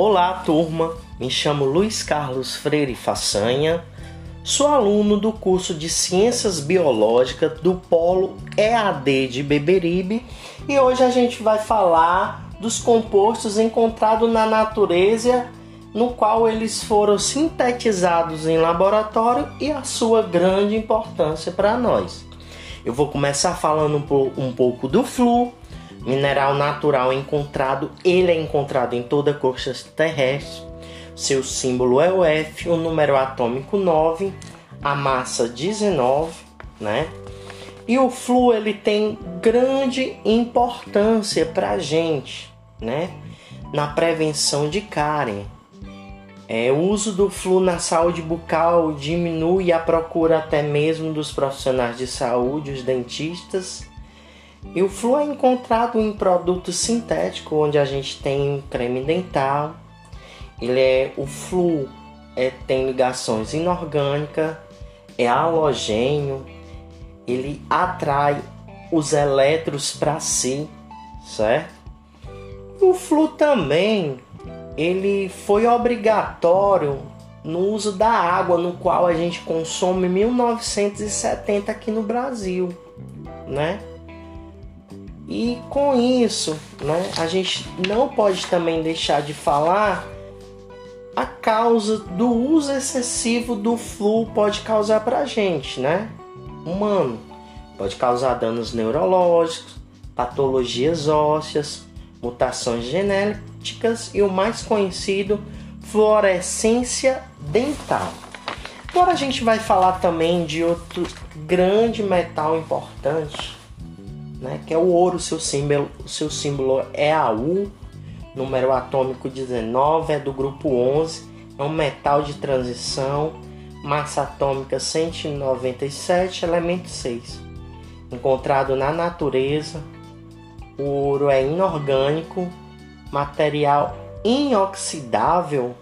Olá, turma. Me chamo Luiz Carlos Freire Façanha. Sou aluno do curso de Ciências Biológicas do Polo EAD de Beberibe e hoje a gente vai falar dos compostos encontrados na natureza, no qual eles foram sintetizados em laboratório e a sua grande importância para nós. Eu vou começar falando um pouco do flu, mineral natural encontrado, ele é encontrado em toda a costa terrestre. Seu símbolo é o F, o número atômico 9, a massa 19, né? E o flu ele tem grande importância para a gente, né? Na prevenção de cárie. É, o uso do flu na saúde bucal diminui a procura até mesmo dos profissionais de saúde, os dentistas, e o flu é encontrado em produtos sintéticos, onde a gente tem creme dental. Ele é o flu é, tem ligações inorgânicas, é halogênio, ele atrai os elétrons para si, certo? O flu também ele foi obrigatório no uso da água, no qual a gente consome em 1970 aqui no Brasil, né? E com isso, né, a gente não pode também deixar de falar a causa do uso excessivo do flu pode causar para a gente, né? Humano. Pode causar danos neurológicos, patologias ósseas, mutações genéticas e o mais conhecido, fluorescência dental. Agora a gente vai falar também de outro grande metal importante né, que é o ouro, seu símbolo, seu símbolo é AU, número atômico 19, é do grupo 11, é um metal de transição, massa atômica 197, elemento 6. Encontrado na natureza, o ouro é inorgânico, material inoxidável,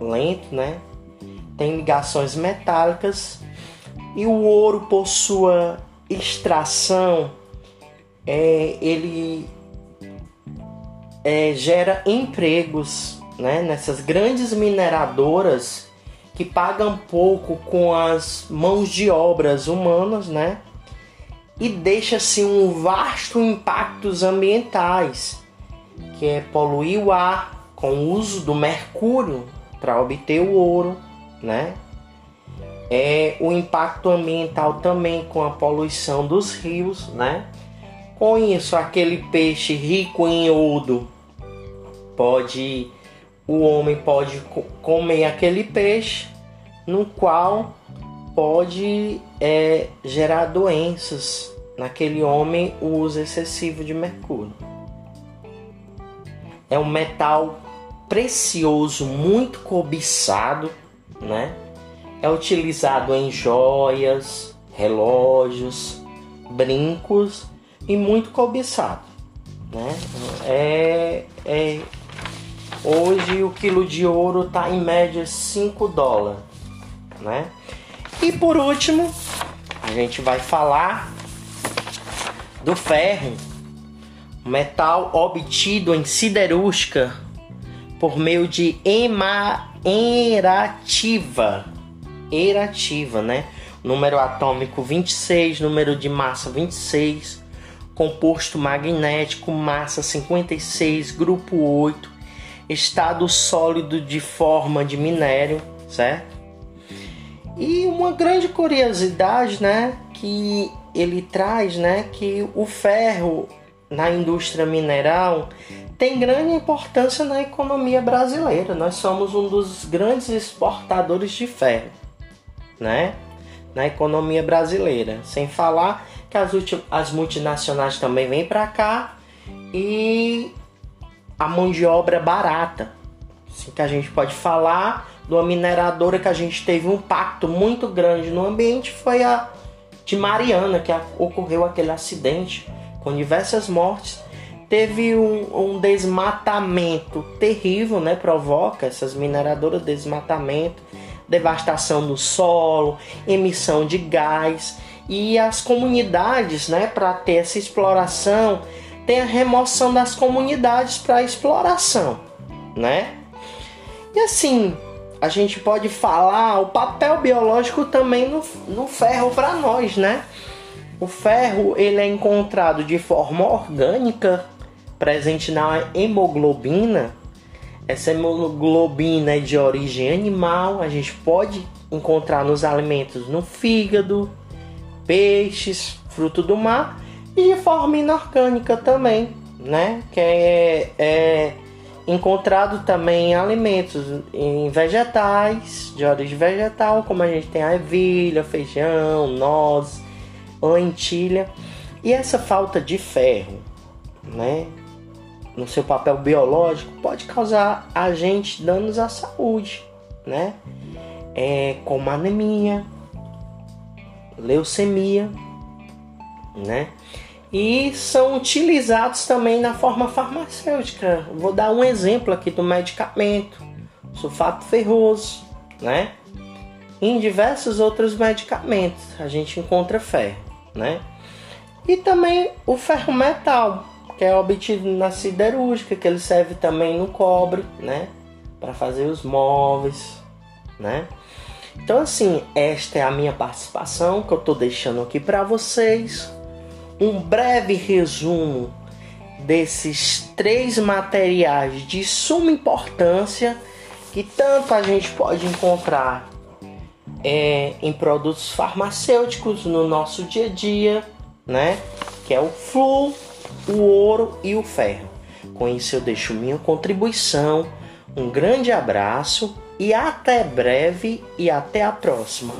lento, né? Tem ligações metálicas e o ouro por sua extração é, ele é, gera empregos né, nessas grandes mineradoras que pagam pouco com as mãos de obras humanas, né? E deixa-se um vasto impactos ambientais, que é poluir o ar com o uso do mercúrio para obter o ouro, né? É o impacto ambiental também com a poluição dos rios, né? Isso, aquele peixe rico em iodo pode o homem pode comer aquele peixe, no qual pode é, gerar doenças naquele homem o uso excessivo de mercúrio. É um metal precioso, muito cobiçado, né? É utilizado em joias, relógios, brincos e muito cobiçado. Né? É, é, hoje o quilo de ouro está em média 5 dólares. Né? E por último, a gente vai falar do ferro, metal obtido em siderúrgica por meio de erativa, erativa, né? Número atômico 26, número de massa 26, composto magnético, massa 56, grupo 8, estado sólido de forma de minério, certo? E uma grande curiosidade, né, que ele traz, né, que o ferro na indústria mineral tem grande importância na economia brasileira. Nós somos um dos grandes exportadores de ferro, né? Na economia brasileira. Sem falar que as, as multinacionais também vêm para cá e a mão de obra barata. Assim que a gente pode falar de uma mineradora que a gente teve um impacto muito grande no ambiente foi a de Mariana, que ocorreu aquele acidente com diversas mortes. Teve um, um desmatamento terrível, né? Provoca essas mineradoras desmatamento, devastação do solo, emissão de gás e as comunidades, né, para ter essa exploração, tem a remoção das comunidades para exploração, né? E assim, a gente pode falar o papel biológico também no, no ferro para nós, né? O ferro ele é encontrado de forma orgânica, presente na hemoglobina. Essa hemoglobina é de origem animal, a gente pode encontrar nos alimentos no fígado, peixes, fruto do mar e de forma inorgânica também, né? Que é, é encontrado também em alimentos em vegetais, de origem vegetal, como a gente tem a ervilha, feijão, nozes, lentilha. E essa falta de ferro, né, no seu papel biológico, pode causar a gente danos à saúde, né? É, como anemia, leucemia, né? e são utilizados também na forma farmacêutica. Vou dar um exemplo aqui do medicamento, sulfato ferroso, né? Em diversos outros medicamentos a gente encontra ferro, né? E também o ferro metal, que é obtido na siderúrgica, que ele serve também no cobre, né? Para fazer os móveis, né? Então assim, esta é a minha participação que eu estou deixando aqui para vocês um breve resumo desses três materiais de suma importância que tanto a gente pode encontrar é, em produtos farmacêuticos no nosso dia a dia, né? Que é o flúor, o ouro e o ferro. Com isso eu deixo minha contribuição. Um grande abraço e até breve e até a próxima.